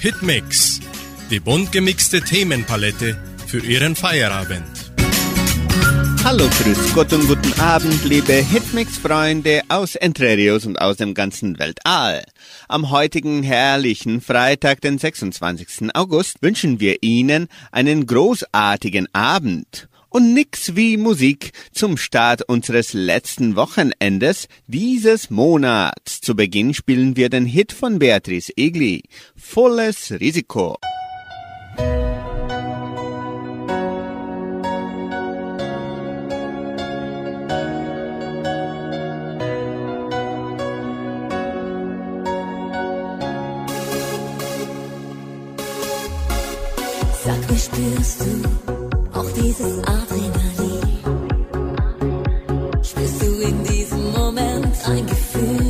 Hitmix, die bunt gemixte Themenpalette für Ihren Feierabend. Hallo, grüß Gott und guten Abend, liebe Hitmix-Freunde aus Entrerios und aus dem ganzen Weltall. Am heutigen herrlichen Freitag, den 26. August, wünschen wir Ihnen einen großartigen Abend und nix wie Musik zum Start unseres letzten Wochenendes dieses Monats. Zu Beginn spielen wir den Hit von Beatrice Egli, Volles Risiko. Sag mir, spürst du auch dieses Atmen? I can feel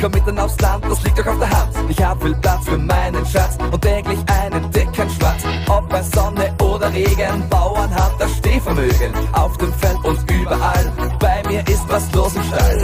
komm mit dann aufs Land, das liegt doch auf der Hand. Ich hab viel Platz für meinen Schatz und täglich einen dicken Schwarz. Ob bei Sonne oder Regen, Bauern hat das Stehvermögen. Auf dem Feld und überall, bei mir ist was los im Stall.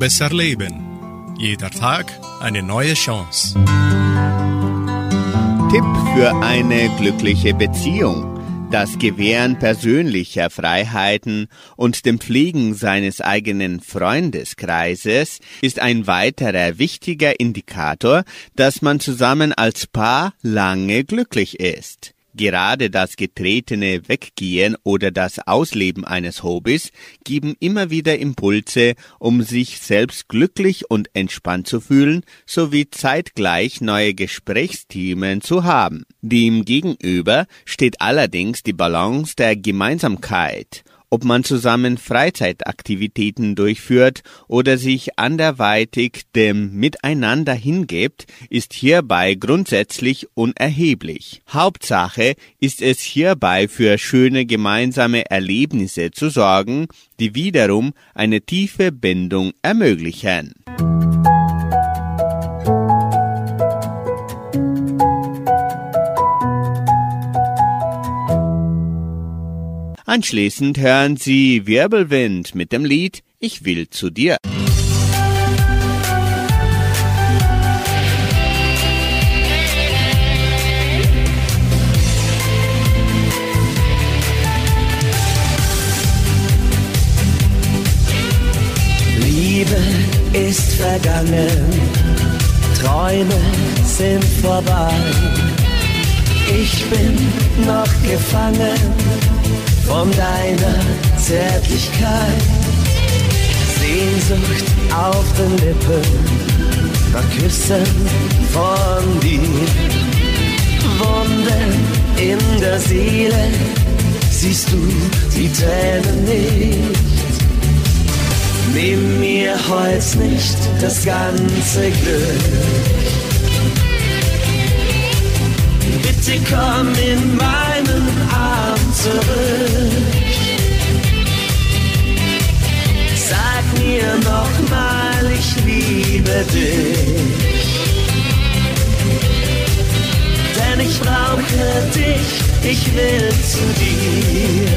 Besser leben. Jeder Tag eine neue Chance. Tipp für eine glückliche Beziehung. Das Gewähren persönlicher Freiheiten und dem Pflegen seines eigenen Freundeskreises ist ein weiterer wichtiger Indikator, dass man zusammen als Paar lange glücklich ist. Gerade das getretene Weggehen oder das Ausleben eines Hobbys geben immer wieder Impulse, um sich selbst glücklich und entspannt zu fühlen, sowie zeitgleich neue Gesprächsthemen zu haben. Dem gegenüber steht allerdings die Balance der Gemeinsamkeit ob man zusammen Freizeitaktivitäten durchführt oder sich anderweitig dem Miteinander hingibt, ist hierbei grundsätzlich unerheblich. Hauptsache ist es hierbei für schöne gemeinsame Erlebnisse zu sorgen, die wiederum eine tiefe Bindung ermöglichen. Anschließend hören Sie Wirbelwind mit dem Lied Ich will zu dir. Liebe ist vergangen, Träume sind vorbei. Ich bin noch gefangen von deiner Zärtlichkeit. Sehnsucht auf den Lippen, nach Küssen von dir. Wunden in der Seele, siehst du die Tränen nicht. Nimm mir heut nicht das ganze Glück. Bitte komm in Arm zurück. Sag mir nochmal, ich liebe dich. Denn ich brauche dich, ich will zu dir.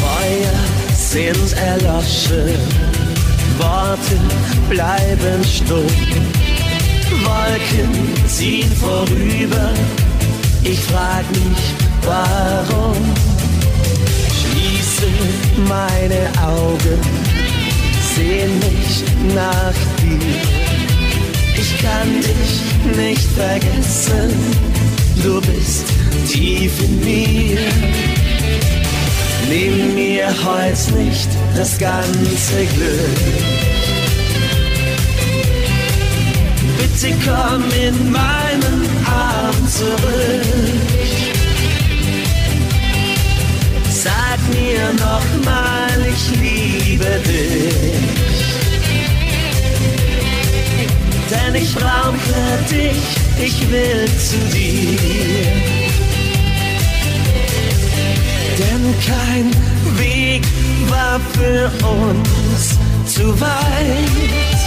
Feuer sind erloschen, Worte bleiben stumm. Wolken ziehen vorüber, ich frag mich, warum. Schließe meine Augen, sehn mich nach dir. Ich kann dich nicht vergessen, du bist tief in mir. Nimm mir heut nicht das ganze Glück. Bitte komm in meinen zurück. Sag mir nochmal, ich liebe dich. Denn ich brauche dich, ich will zu dir. Denn kein Weg war für uns zu weit.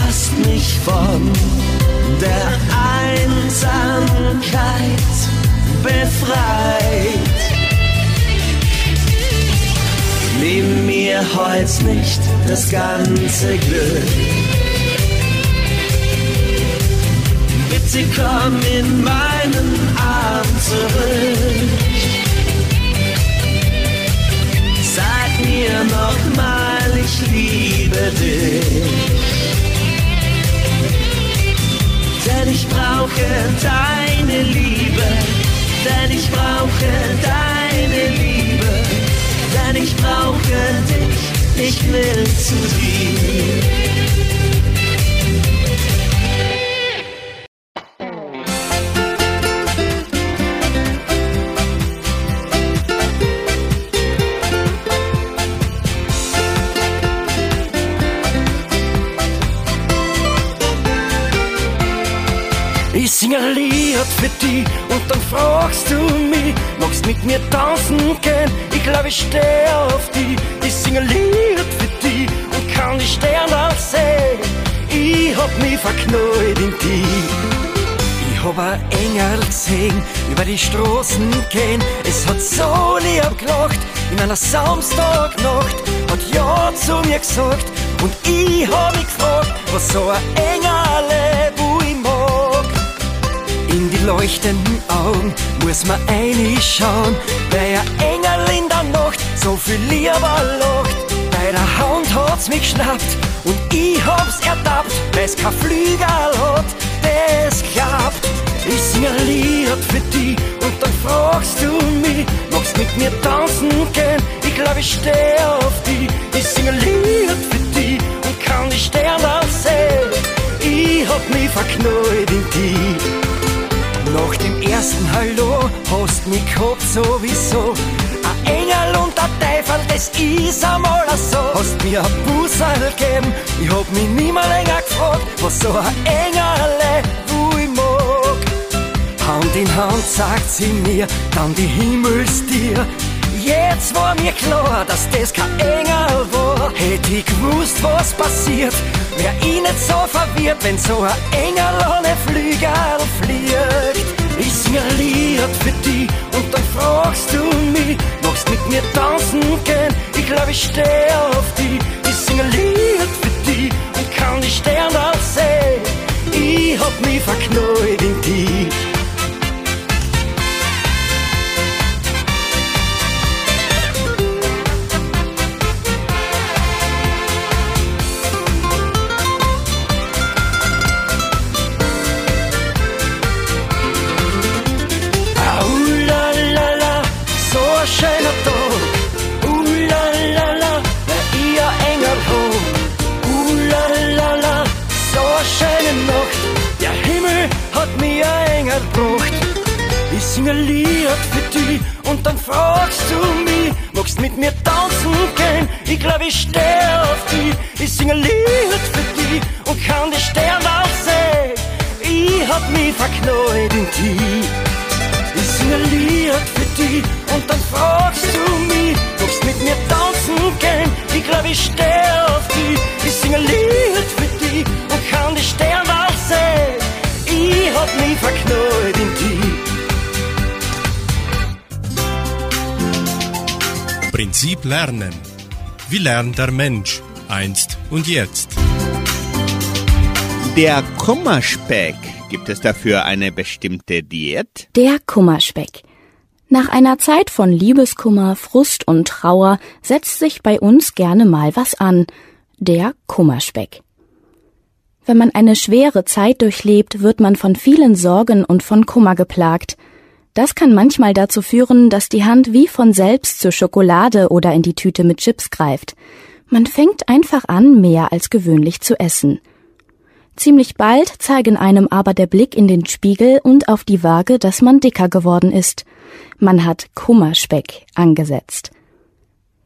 Hast mich von der Einsamkeit befreit. Nimm mir heut nicht das ganze Glück. Bitte komm in meinen Arm zurück. Ich will zu dir. Ich sing Lied für dich und dann fragst du mich, magst mit mir tanzen gehen? Ich glaube, ich steh Engel gesehen, über die Straßen gehen. Es hat so lieb gelacht, in einer Samstagnacht. Hat Ja zu mir gesagt und ich hab mich gefragt, was so ein Engel, wo ich mag. In die leuchtenden Augen muss man reinschauen, weil ein Engel in der Nacht so viel lieber lacht. Bei der Hand hat's mich geschnappt und ich hab's ertappt, weil's kein Flügel hat, das klappt. Ich sing ein Lied für dich und dann fragst du mich, magst mit mir tanzen gehen? Ich glaub, ich steh auf dich. Ich sing ein Lied für dich und kann die Sterne sehen. Ich hab mich verknallt in dich. Nach dem ersten Hallo hast mich gehabt sowieso. Ein Engel und ein Teufel, das ist einmal so. Hast mir ein Bussel gegeben, ich hab mich nie mehr länger gefragt, was so ein Engel. Hand in Hand sagt sie mir, dann die Himmelstier. Jetzt war mir klar, dass das kein Engel war. Hätte ich gewusst, was passiert, wär ich nicht so verwirrt, wenn so ein Engel ohne Flügel fliegt. Ich sing ein Lied für dich und dann fragst du mich, magst mit mir tanzen gehen? Ich glaub, ich steh auf dich. Ich sing ein Lied für dich und kann die Sterne sehen. Ich hab mich verknallt in dich. Gebracht. Ich sing ein Lied für dich und dann fragst du mich, magst mit mir tanzen gehen? Ich glaub, ich steh auf dich. Ich sing ein Lied für dich und kann die Sterne sehen. Ich hab mich verknallt in dich. Ich sing ein Lied für dich und dann fragst du mich, magst mit mir tanzen gehen? Ich glaub, ich steh auf dich. Ich sing ein Lied für dich und kann die Sterne sehen. Ich hab mich verknallt in dich. Prinzip Lernen. Wie lernt der Mensch einst und jetzt? Der Kummerspeck. Gibt es dafür eine bestimmte Diät? Der Kummerspeck. Nach einer Zeit von Liebeskummer, Frust und Trauer setzt sich bei uns gerne mal was an. Der Kummerspeck. Wenn man eine schwere Zeit durchlebt, wird man von vielen Sorgen und von Kummer geplagt. Das kann manchmal dazu führen, dass die Hand wie von selbst zur Schokolade oder in die Tüte mit Chips greift. Man fängt einfach an, mehr als gewöhnlich zu essen. Ziemlich bald zeigen einem aber der Blick in den Spiegel und auf die Waage, dass man dicker geworden ist. Man hat Kummerspeck angesetzt.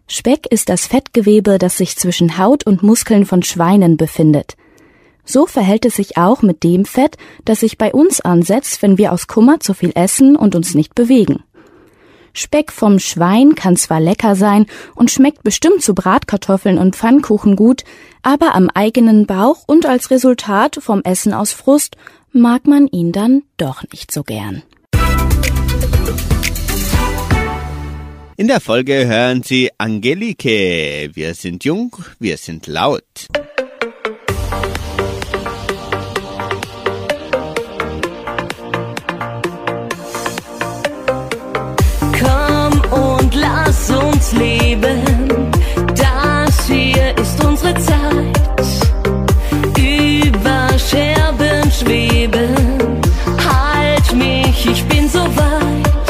Speck ist das Fettgewebe, das sich zwischen Haut und Muskeln von Schweinen befindet. So verhält es sich auch mit dem Fett, das sich bei uns ansetzt, wenn wir aus Kummer zu viel essen und uns nicht bewegen. Speck vom Schwein kann zwar lecker sein und schmeckt bestimmt zu Bratkartoffeln und Pfannkuchen gut, aber am eigenen Bauch und als Resultat vom Essen aus Frust mag man ihn dann doch nicht so gern. In der Folge hören Sie Angelike. Wir sind jung, wir sind laut. Uns leben. Das hier ist unsere Zeit. Über Scherben schweben. Halt mich, ich bin so weit.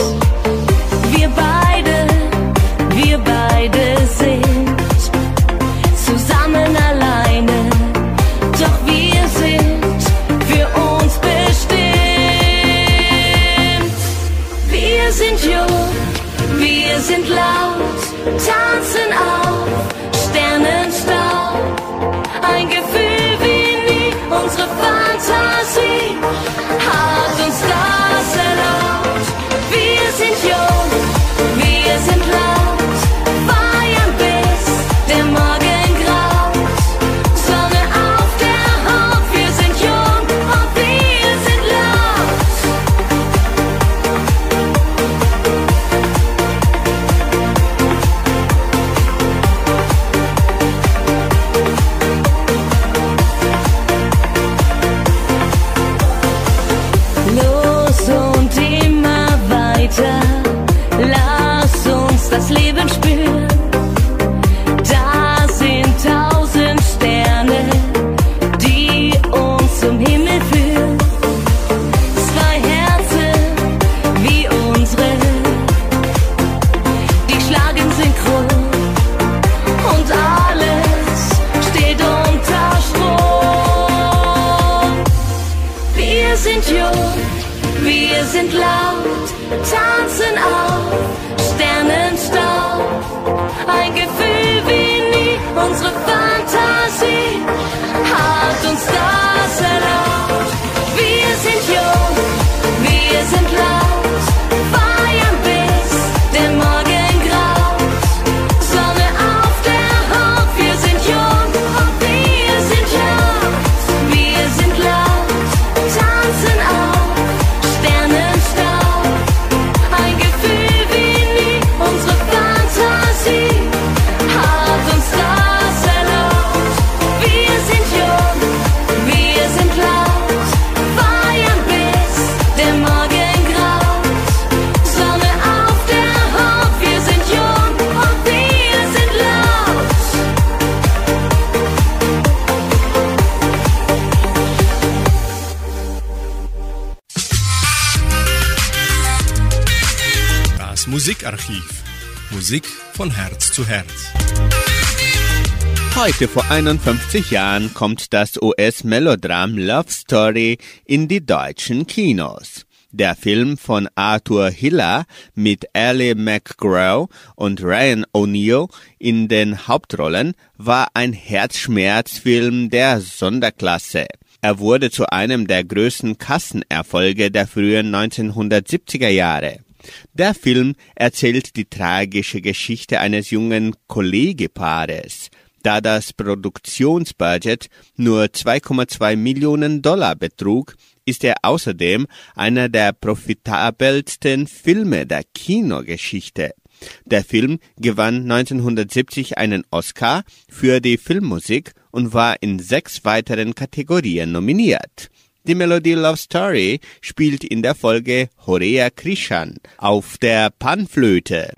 Wir beide, wir beide sind zusammen alleine. Doch wir sind für uns bestimmt. Wir sind jung, wir sind laut, tanzen auf Musik von Herz zu Herz. Heute vor 51 Jahren kommt das US-Melodram Love Story in die deutschen Kinos. Der Film von Arthur Hiller mit Ally McGraw und Ryan O'Neill in den Hauptrollen war ein Herzschmerzfilm der Sonderklasse. Er wurde zu einem der größten Kassenerfolge der frühen 1970er Jahre. Der Film erzählt die tragische Geschichte eines jungen Kollegepaares. Da das Produktionsbudget nur 2,2 Millionen Dollar betrug, ist er außerdem einer der profitabelsten Filme der Kinogeschichte. Der Film gewann 1970 einen Oscar für die Filmmusik und war in sechs weiteren Kategorien nominiert. Die Melodie Love Story spielt in der Folge Horea Krishan auf der Panflöte.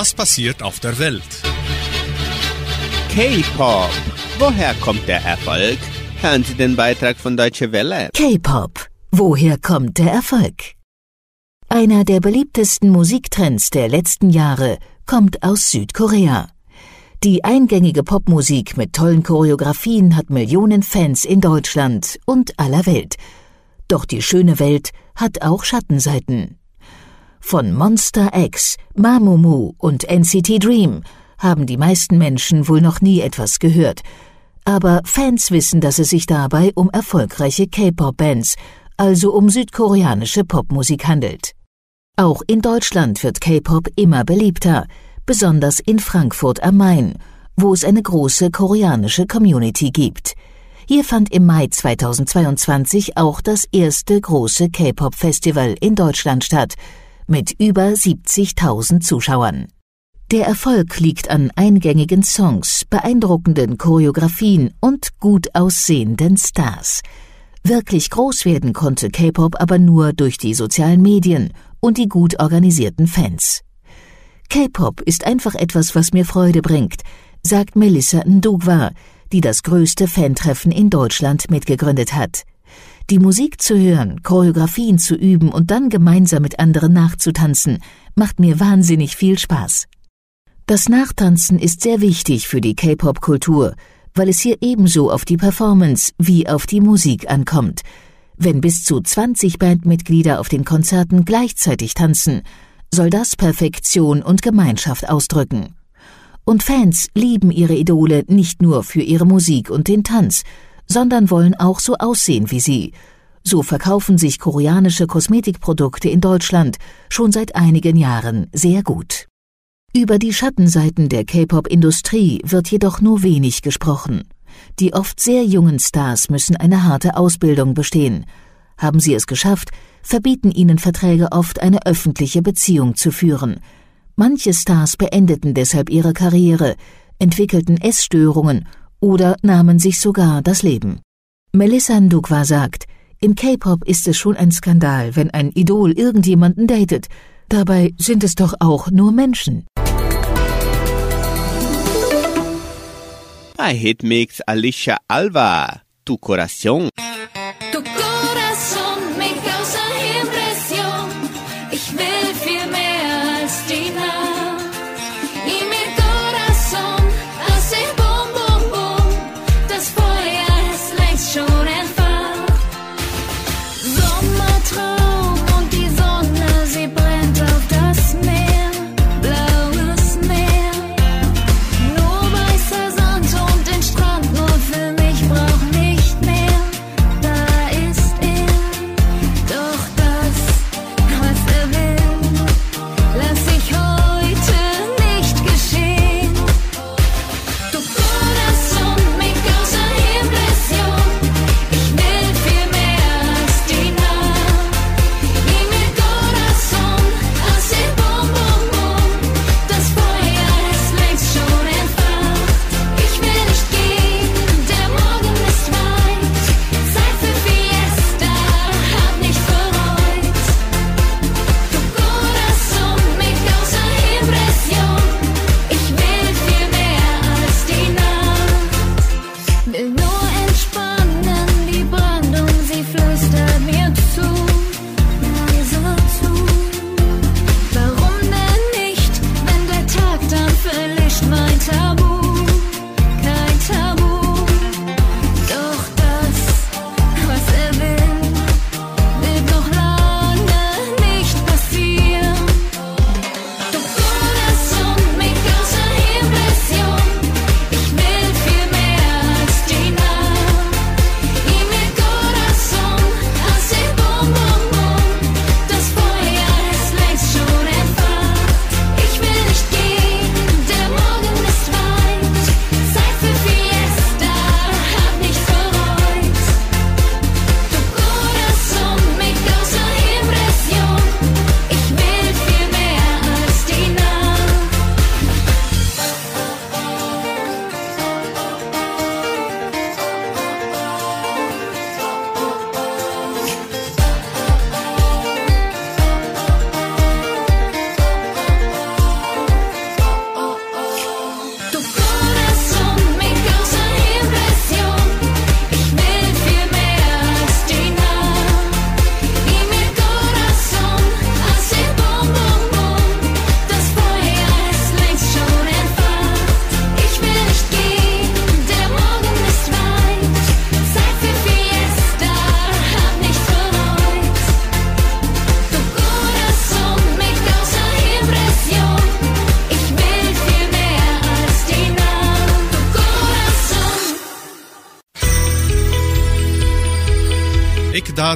Was passiert auf der Welt? K-Pop. Woher kommt der Erfolg? Hören Sie den Beitrag von Deutsche Welle. K-Pop. Woher kommt der Erfolg? Einer der beliebtesten Musiktrends der letzten Jahre kommt aus Südkorea. Die eingängige Popmusik mit tollen Choreografien hat Millionen Fans in Deutschland und aller Welt. Doch die schöne Welt hat auch Schattenseiten. Von Monster X, Mamumu und NCT Dream haben die meisten Menschen wohl noch nie etwas gehört. Aber Fans wissen, dass es sich dabei um erfolgreiche K-Pop-Bands, also um südkoreanische Popmusik handelt. Auch in Deutschland wird K-Pop immer beliebter, besonders in Frankfurt am Main, wo es eine große koreanische Community gibt. Hier fand im Mai 2022 auch das erste große K-Pop-Festival in Deutschland statt, mit über 70.000 Zuschauern. Der Erfolg liegt an eingängigen Songs, beeindruckenden Choreografien und gut aussehenden Stars. Wirklich groß werden konnte K-Pop aber nur durch die sozialen Medien und die gut organisierten Fans. K-Pop ist einfach etwas, was mir Freude bringt, sagt Melissa Ndugwa, die das größte Fantreffen in Deutschland mitgegründet hat. Die Musik zu hören, Choreografien zu üben und dann gemeinsam mit anderen nachzutanzen, macht mir wahnsinnig viel Spaß. Das Nachtanzen ist sehr wichtig für die K-Pop-Kultur, weil es hier ebenso auf die Performance wie auf die Musik ankommt. Wenn bis zu 20 Bandmitglieder auf den Konzerten gleichzeitig tanzen, soll das Perfektion und Gemeinschaft ausdrücken. Und Fans lieben ihre Idole nicht nur für ihre Musik und den Tanz, sondern wollen auch so aussehen wie sie. So verkaufen sich koreanische Kosmetikprodukte in Deutschland schon seit einigen Jahren sehr gut. Über die Schattenseiten der K-Pop-Industrie wird jedoch nur wenig gesprochen. Die oft sehr jungen Stars müssen eine harte Ausbildung bestehen. Haben sie es geschafft, verbieten ihnen Verträge oft eine öffentliche Beziehung zu führen. Manche Stars beendeten deshalb ihre Karriere, entwickelten Essstörungen oder nahmen sich sogar das Leben. Melissa Ndukwa sagt, im K-Pop ist es schon ein Skandal, wenn ein Idol irgendjemanden datet. Dabei sind es doch auch nur Menschen. Bei Hitmix Alicia Alva, Tu Corazón.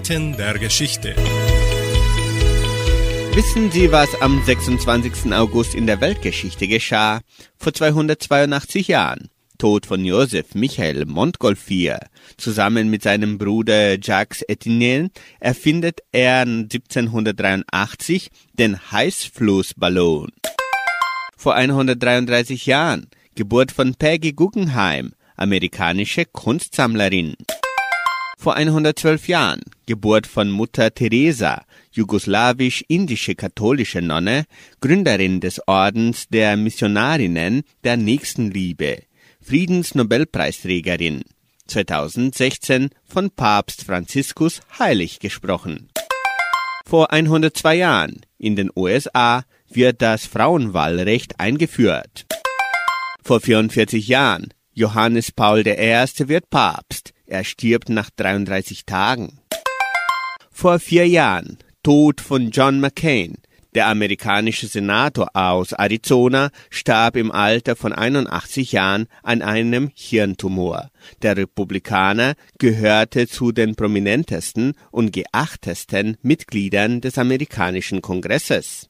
Eckdaten der Geschichte. Wissen Sie, was am 26. August in der Weltgeschichte geschah? Vor 282 Jahren. Tod von Joseph Michael Montgolfier. Zusammen mit seinem Bruder Jacques Etienne erfindet er 1783 den Heißflussballon. Vor 133 Jahren. Geburt von Peggy Guggenheim, amerikanische Kunstsammlerin. Vor 112 Jahren Geburt von Mutter Teresa, jugoslawisch-indische katholische Nonne, Gründerin des Ordens der Missionarinnen der Nächstenliebe, Friedensnobelpreisträgerin. 2016 von Papst Franziskus heilig gesprochen. Vor 102 Jahren in den USA wird das Frauenwahlrecht eingeführt. Vor 44 Jahren Johannes Paul I. wird Papst. Er stirbt nach 33 Tagen. Vor vier Jahren Tod von John McCain. Der amerikanische Senator aus Arizona starb im Alter von 81 Jahren an einem Hirntumor. Der Republikaner gehörte zu den prominentesten und geachtesten Mitgliedern des amerikanischen Kongresses.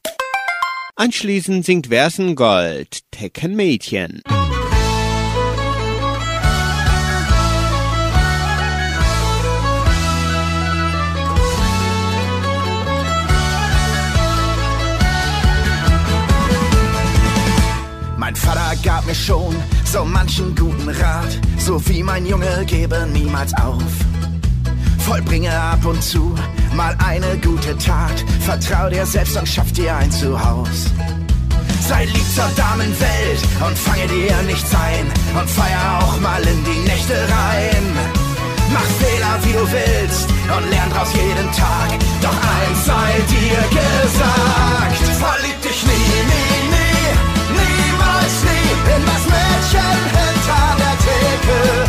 Anschließend singt Versengold Tekken Mädchen. Mein Vater gab mir schon so manchen guten Rat, so wie mein Junge gebe niemals auf. Vollbringe ab und zu mal eine gute Tat, vertrau dir selbst und schaff dir ein Zuhause. Sei lieb zur Damenwelt und fange dir nichts ein und feier auch mal in die Nächte rein. Mach Fehler wie du willst und lern draus jeden Tag. Doch eins sei dir gesagt: Verlieb dich das Mädchen hinter der Theke. Verlieb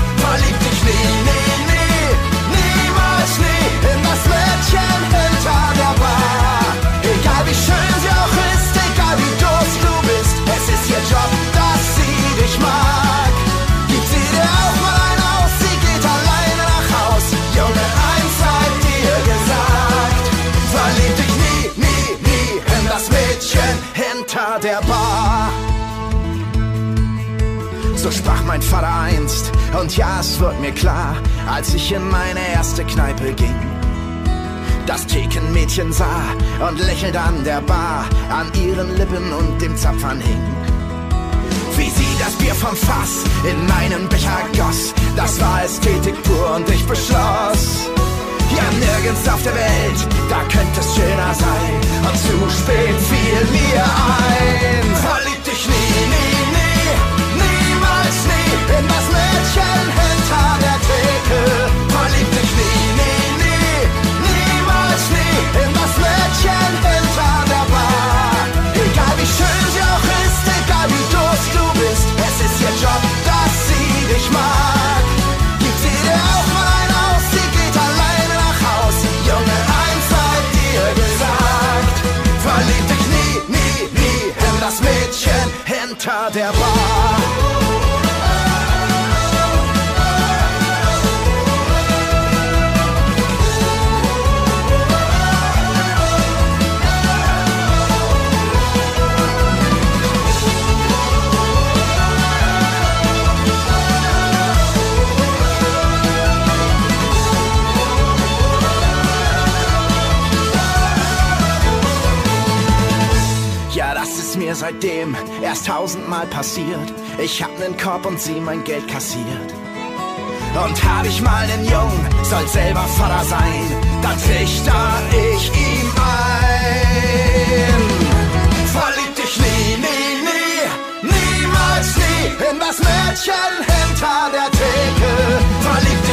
mein Vater einst, und ja, es wird mir klar, als ich in meine erste Kneipe ging. Das Thekenmädchen sah und lächelte an der Bar, an ihren Lippen und dem Zapfern hing. Wie sie das Bier vom Fass in meinen Becher goss, das war Ästhetik pur und ich beschloss. Ja, nirgends auf der Welt, da könnte es schöner sein. Und zu spät fiel mir ein. Verlieb dich nie, nie, nie, in das Mädchen hinter der Theke. Verlieb dich nie, nie, nie, niemals nie in das Mädchen hinter der Bar. Egal wie schön sie auch ist, egal wie doof du bist, es ist ihr Job, dass sie dich mag. Gib sie dir auch mal ein aus, sie geht alleine nach Haus. Junge, eins sei dir gesagt, verlieb dich nie, nie, nie in das Mädchen hinter der Bar. Seitdem erst tausendmal passiert. Ich hab nen Korb und sie mein Geld kassiert. Und hab ich mal nen Jungen, soll selber Vater sein, dann trichter ich ihm ein. Verlieb dich nie, nie, nie, niemals nie in das Mädchen hinter der Theke. Verlieb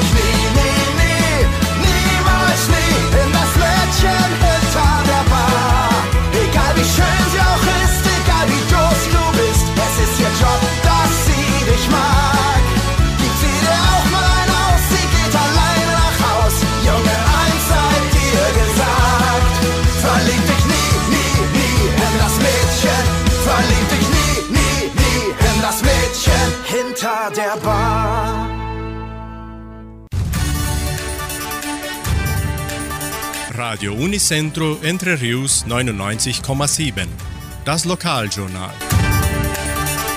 Radio Unicentro Entre Rius 99,7. Das Lokaljournal.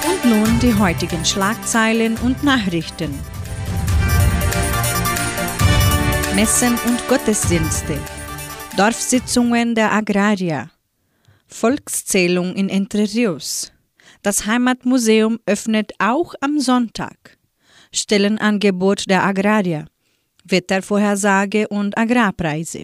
Und nun die heutigen Schlagzeilen und Nachrichten. Messen und Gottesdienste. Dorfsitzungen der Agrarier. Volkszählung in Entre Rios. Das Heimatmuseum öffnet auch am Sonntag. Stellenangebot der Agrarier. Wettervorhersage und Agrarpreise.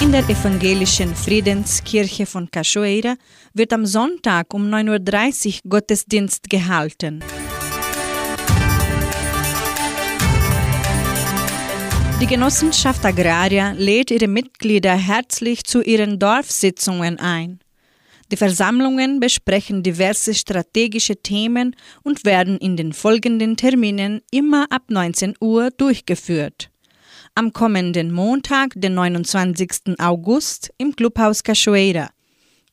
In der evangelischen Friedenskirche von Cachoeira wird am Sonntag um 9.30 Uhr Gottesdienst gehalten. Die Genossenschaft Agraria lädt ihre Mitglieder herzlich zu ihren Dorfsitzungen ein. Die Versammlungen besprechen diverse strategische Themen und werden in den folgenden Terminen immer ab 19 Uhr durchgeführt. Am kommenden Montag, den 29. August, im Clubhaus Cachoeira.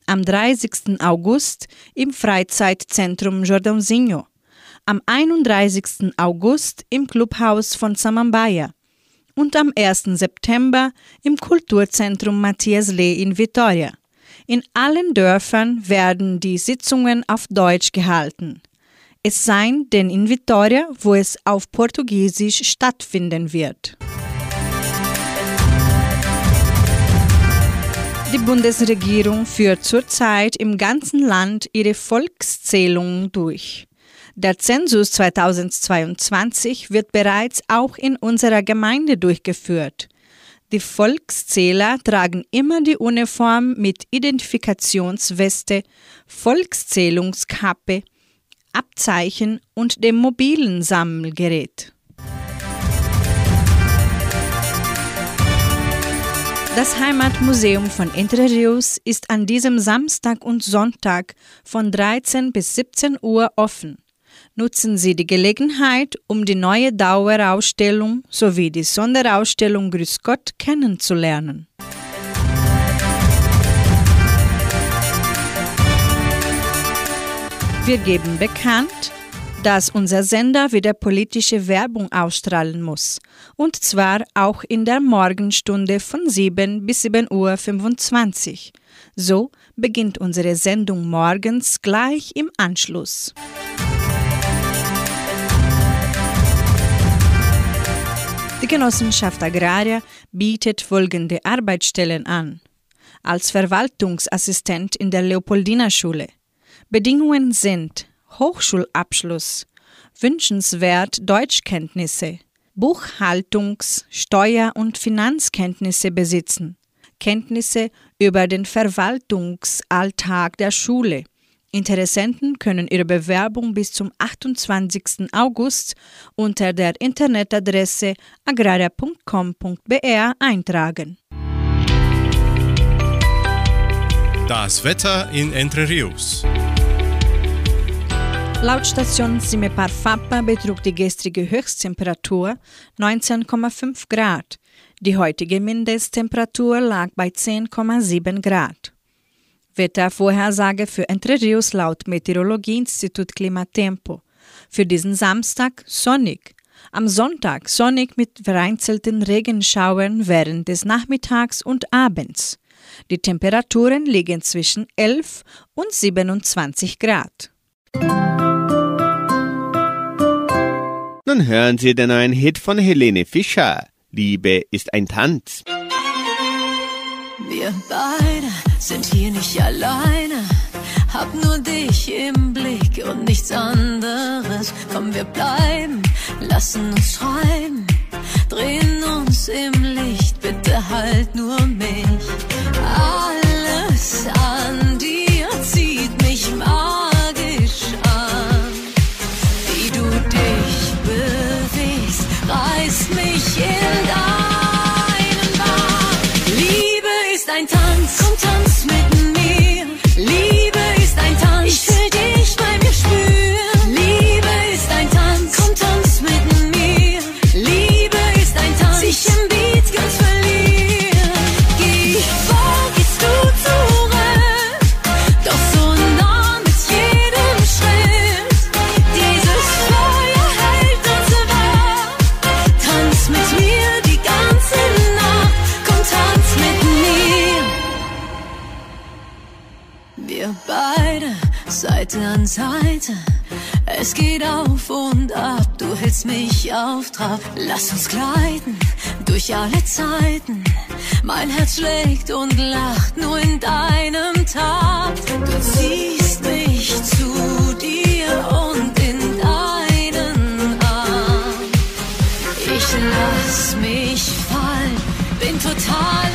Am 30. August im Freizeitzentrum Jordãozinho. Am 31. August im Clubhaus von Samambaia und am 1. September im Kulturzentrum Matthias Lee in Vitoria. In allen Dörfern werden die Sitzungen auf Deutsch gehalten. Es sei denn in Vitoria, wo es auf Portugiesisch stattfinden wird. Die Bundesregierung führt zurzeit im ganzen Land ihre Volkszählung durch. Der Zensus 2022 wird bereits auch in unserer Gemeinde durchgeführt. Die Volkszähler tragen immer die Uniform mit Identifikationsweste, Volkszählungskappe, Abzeichen und dem mobilen Sammelgerät. Das Heimatmuseum von Entre Rios ist an diesem Samstag und Sonntag von 13 bis 17 Uhr offen. Nutzen Sie die Gelegenheit, um die neue Dauerausstellung sowie die Sonderausstellung Grüß Gott kennenzulernen. Wir geben bekannt, dass unser Sender wieder politische Werbung ausstrahlen muss. Und zwar auch in der Morgenstunde von 7 bis 7.25 Uhr. So beginnt unsere Sendung morgens gleich im Anschluss. Die Genossenschaft Agraria bietet folgende Arbeitsstellen an. Als Verwaltungsassistent in der Leopoldina-Schule. Bedingungen sind Hochschulabschluss, wünschenswert Deutschkenntnisse, Buchhaltungs-, Steuer- und Finanzkenntnisse besitzen, Kenntnisse über den Verwaltungsalltag der Schule. Interessenten können ihre Bewerbung bis zum 28. August unter der Internetadresse agraria.com.br eintragen. Das Wetter in Entre Rios. Laut Station Simepar Fapa betrug die gestrige Höchsttemperatur 19,5 Grad. Die heutige Mindesttemperatur lag bei 10,7 Grad. Wettervorhersage für Entre Rios laut Meteorologieinstitut Klimatempo. Für diesen Samstag sonnig. Am Sonntag sonnig mit vereinzelten Regenschauern während des Nachmittags und Abends. Die Temperaturen liegen zwischen 11 und 27 Grad. Nun hören Sie den neuen Hit von Helene Fischer. Liebe ist ein Tanz. Wir beide sind hier nicht alleine. Hab nur dich im Blick und nichts anderes. Komm, wir bleiben, lassen uns träumen. Drehen uns im Licht, bitte halt nur mich. Alles an hältst mich auf Trab. Lass uns gleiten durch alle Zeiten. Mein Herz schlägt und lacht nur in deinem Takt. Du ziehst mich zu dir und in deinen Arm. Ich lass mich fallen, bin total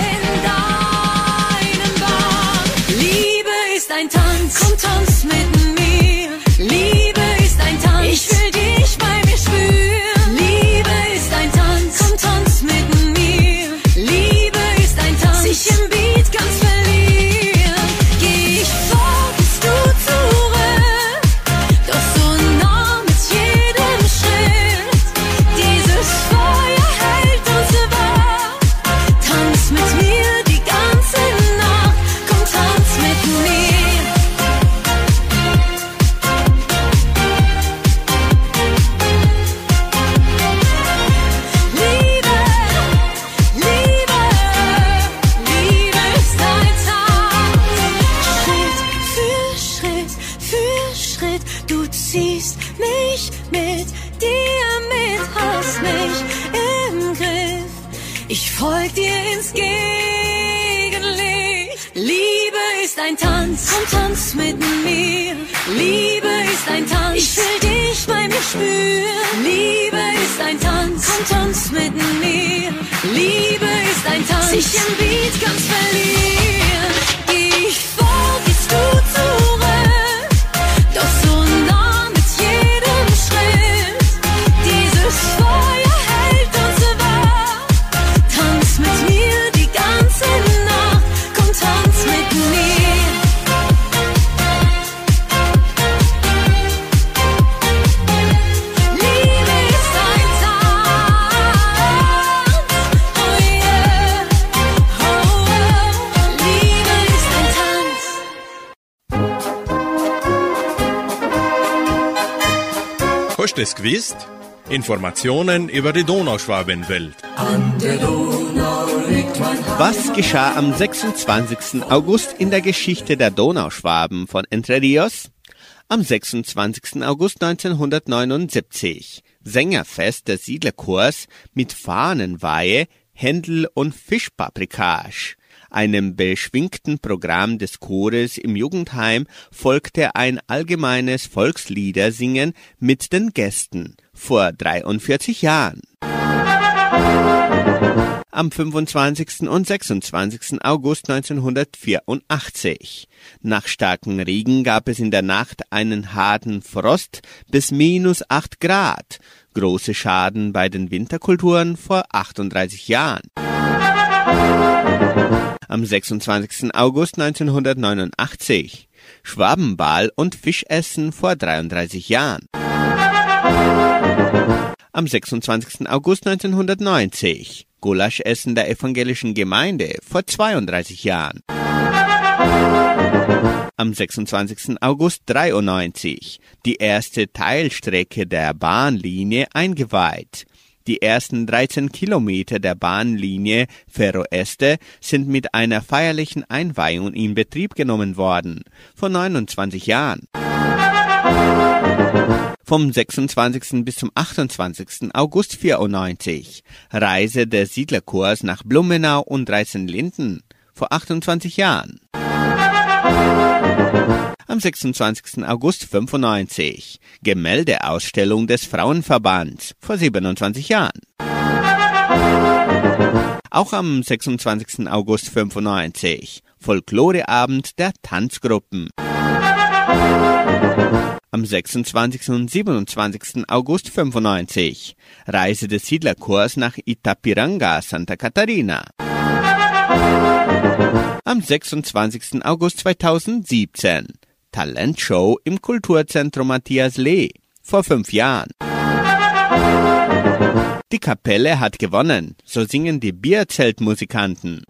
gewusst? Informationen über die Donauschwabenwelt. Was geschah am 26. August in der Geschichte der Donauschwaben von Entre Rios? Am 26. August 1979. Sängerfest der Siedlerchors mit Fahnenweihe, Händel und Fischpaprikage. Einem beschwingten Programm des Chores im Jugendheim folgte ein allgemeines Volksliedersingen mit den Gästen vor 43 Jahren. Am 25. und 26. August 1984. Nach starken Regen gab es in der Nacht einen harten Frost bis minus 8 Grad. Große Schaden bei den Winterkulturen vor 38 Jahren. Am 26. August 1989. Schwabenball und Fischessen vor 33 Jahren. Am 26. August 1990. Gulaschessen der evangelischen Gemeinde vor 32 Jahren. Am 26. August 93 die erste Teilstrecke der Bahnlinie eingeweiht. Die ersten 13 Kilometer der Bahnlinie Ferroeste sind mit einer feierlichen Einweihung in Betrieb genommen worden, vor 29 Jahren. Vom 26. bis zum 28. August 94 Reise der Siedlerchors nach Blumenau und Reißenlinden vor 28 Jahren. Am 26. August 95 Gemäldeausstellung des Frauenverbands vor 27 Jahren. Auch am 26. August 95 Folkloreabend der Tanzgruppen. Am 26. und 27. August 95 Reise des Siedlerchors nach Itapiranga, Santa Catarina. Am 26. August 2017 Talentshow im Kulturzentrum Matthias Lee vor fünf Jahren. Die Kapelle hat gewonnen, so singen die Bierzeltmusikanten.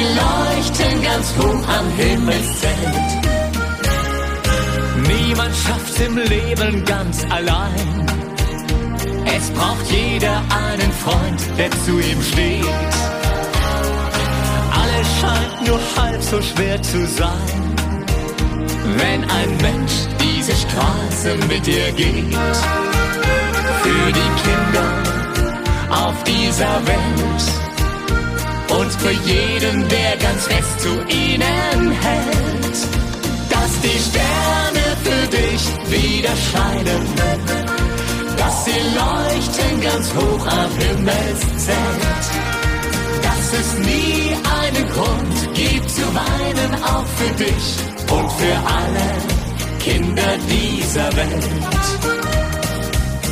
Sie leuchten ganz hoch am Himmelszelt. Niemand schafft's im Leben ganz allein. Es braucht jeder einen Freund, der zu ihm steht. Alles scheint nur halb so schwer zu sein, wenn ein Mensch diese Straße mit dir geht. Für die Kinder auf dieser Welt und für jeden, der ganz fest zu ihnen hält, dass die Sterne für dich wieder scheinen, dass sie leuchten ganz hoch am Himmelszelt, dass es nie einen Grund gibt zu weinen, auch für dich und für alle Kinder dieser Welt.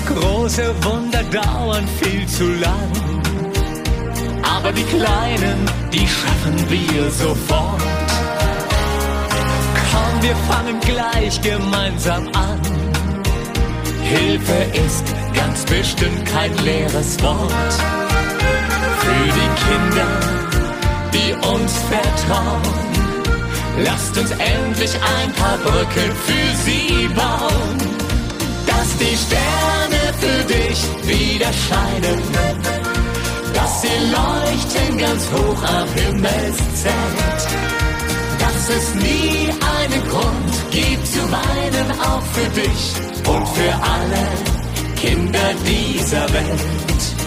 Große Wunder dauern viel zu lang, aber die kleinen, die schaffen wir sofort. Komm, wir fangen gleich gemeinsam an. Hilfe ist ganz bestimmt kein leeres Wort. Für die Kinder, die uns vertrauen, lasst uns endlich ein paar Brücken für sie bauen. Dass die Sterne für dich wieder scheinen, dass sie leuchten ganz hoch am Himmelszelt dass es nie einen Grund gibt zu weinen, auch für dich und für alle Kinder dieser Welt.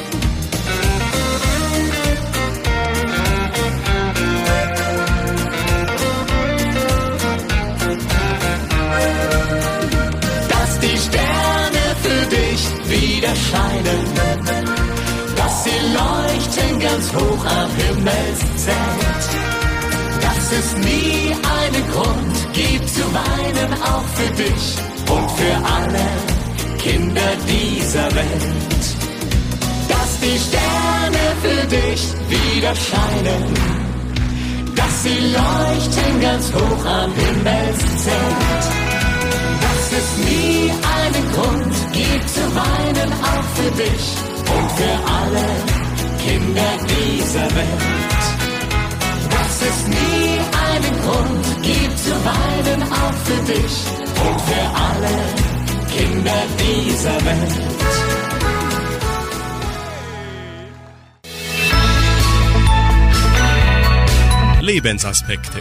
Ganz hoch am Himmelszelt dass es nie einen Grund gibt zu weinen, auch für dich und für alle Kinder dieser Welt. Dass die Sterne für dich wieder scheinen, dass sie leuchten ganz hoch am Himmelszelt. Dass es nie einen Grund gibt zu weinen, auch für dich und für alle Kinder dieser Welt dass es nie einen Grund gibt zu weinen, auch für dich und für alle Kinder dieser Welt. Lebensaspekte.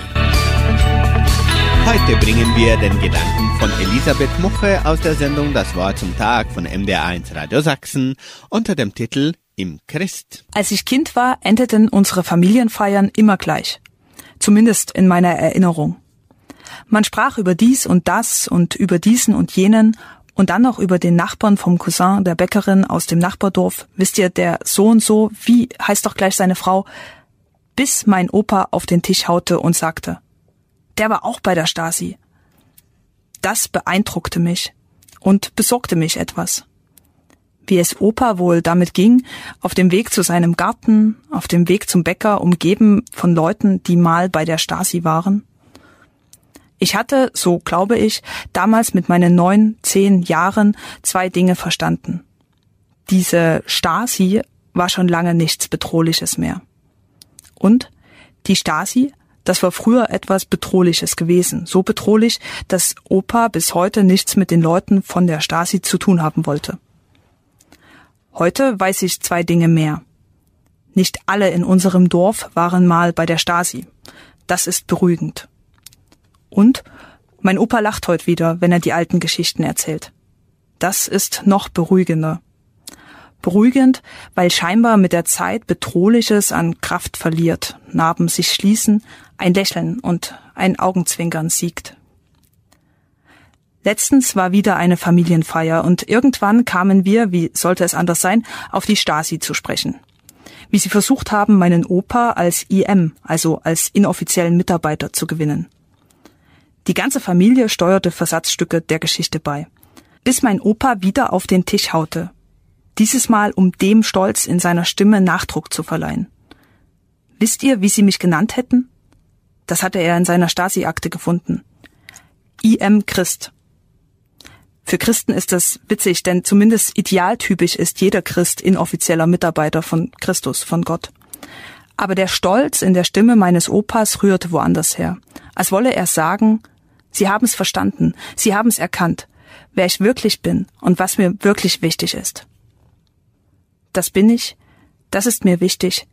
Heute bringen wir den Gedanken von Elisabeth Muche aus der Sendung Das Wort zum Tag von MDR1 Radio Sachsen unter dem Titel Im Christ. Als ich Kind war, endeten unsere Familienfeiern immer gleich. Zumindest in meiner Erinnerung. Man sprach über dies und das und über diesen und jenen und dann noch über den Nachbarn vom Cousin der Bäckerin aus dem Nachbardorf. Wisst ihr, der so und so, wie heißt doch gleich seine Frau, bis mein Opa auf den Tisch haute und sagte, der war auch bei der Stasi. Das beeindruckte mich und besorgte mich etwas. Wie es Opa wohl damit ging, auf dem Weg zu seinem Garten, auf dem Weg zum Bäcker, umgeben von Leuten, die mal bei der Stasi waren. Ich hatte, so glaube ich, damals mit meinen neun, zehn Jahren zwei Dinge verstanden. Diese Stasi war schon lange nichts Bedrohliches mehr. Und die Stasi, das war früher etwas Bedrohliches gewesen. So bedrohlich, dass Opa bis heute nichts mit den Leuten von der Stasi zu tun haben wollte. Heute weiß ich zwei Dinge mehr. Nicht alle in unserem Dorf waren mal bei der Stasi. Das ist beruhigend. Und mein Opa lacht heute wieder, wenn er die alten Geschichten erzählt. Das ist noch beruhigender. Beruhigend, weil scheinbar mit der Zeit Bedrohliches an Kraft verliert, Narben sich schließen, ein Lächeln und ein Augenzwinkern siegt. Letztens war wieder eine Familienfeier und irgendwann kamen wir, wie sollte es anders sein, auf die Stasi zu sprechen. Wie sie versucht haben, meinen Opa als IM, also als inoffiziellen Mitarbeiter zu gewinnen. Die ganze Familie steuerte Versatzstücke der Geschichte bei. Bis mein Opa wieder auf den Tisch haute. Dieses Mal, um dem Stolz in seiner Stimme Nachdruck zu verleihen. Wisst ihr, wie sie mich genannt hätten? Das hatte er in seiner Stasi-Akte gefunden. IM Christ. Für Christen ist das witzig, denn zumindest idealtypisch ist jeder Christ inoffizieller Mitarbeiter von Christus, von Gott. Aber der Stolz in der Stimme meines Opas rührte woanders her, als wolle er sagen, Sie haben es verstanden, Sie haben es erkannt, wer ich wirklich bin und was mir wirklich wichtig ist. Das bin ich, das ist mir wichtig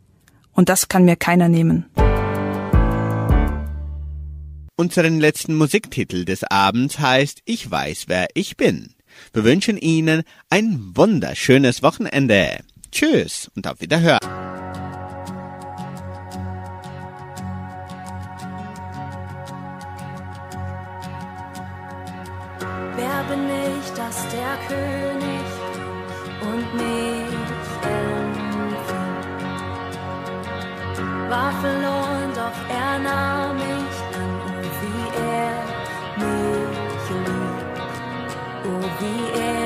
und das kann mir keiner nehmen. Unseren letzten Musiktitel des Abends heißt Ich weiß, wer ich bin. Wir wünschen Ihnen ein wunderschönes Wochenende. Tschüss und auf Wiederhören. Wer bin ich, dass der König und mich War verloren, doch er nahm mich an, oh wie er mich liebt, oh wie er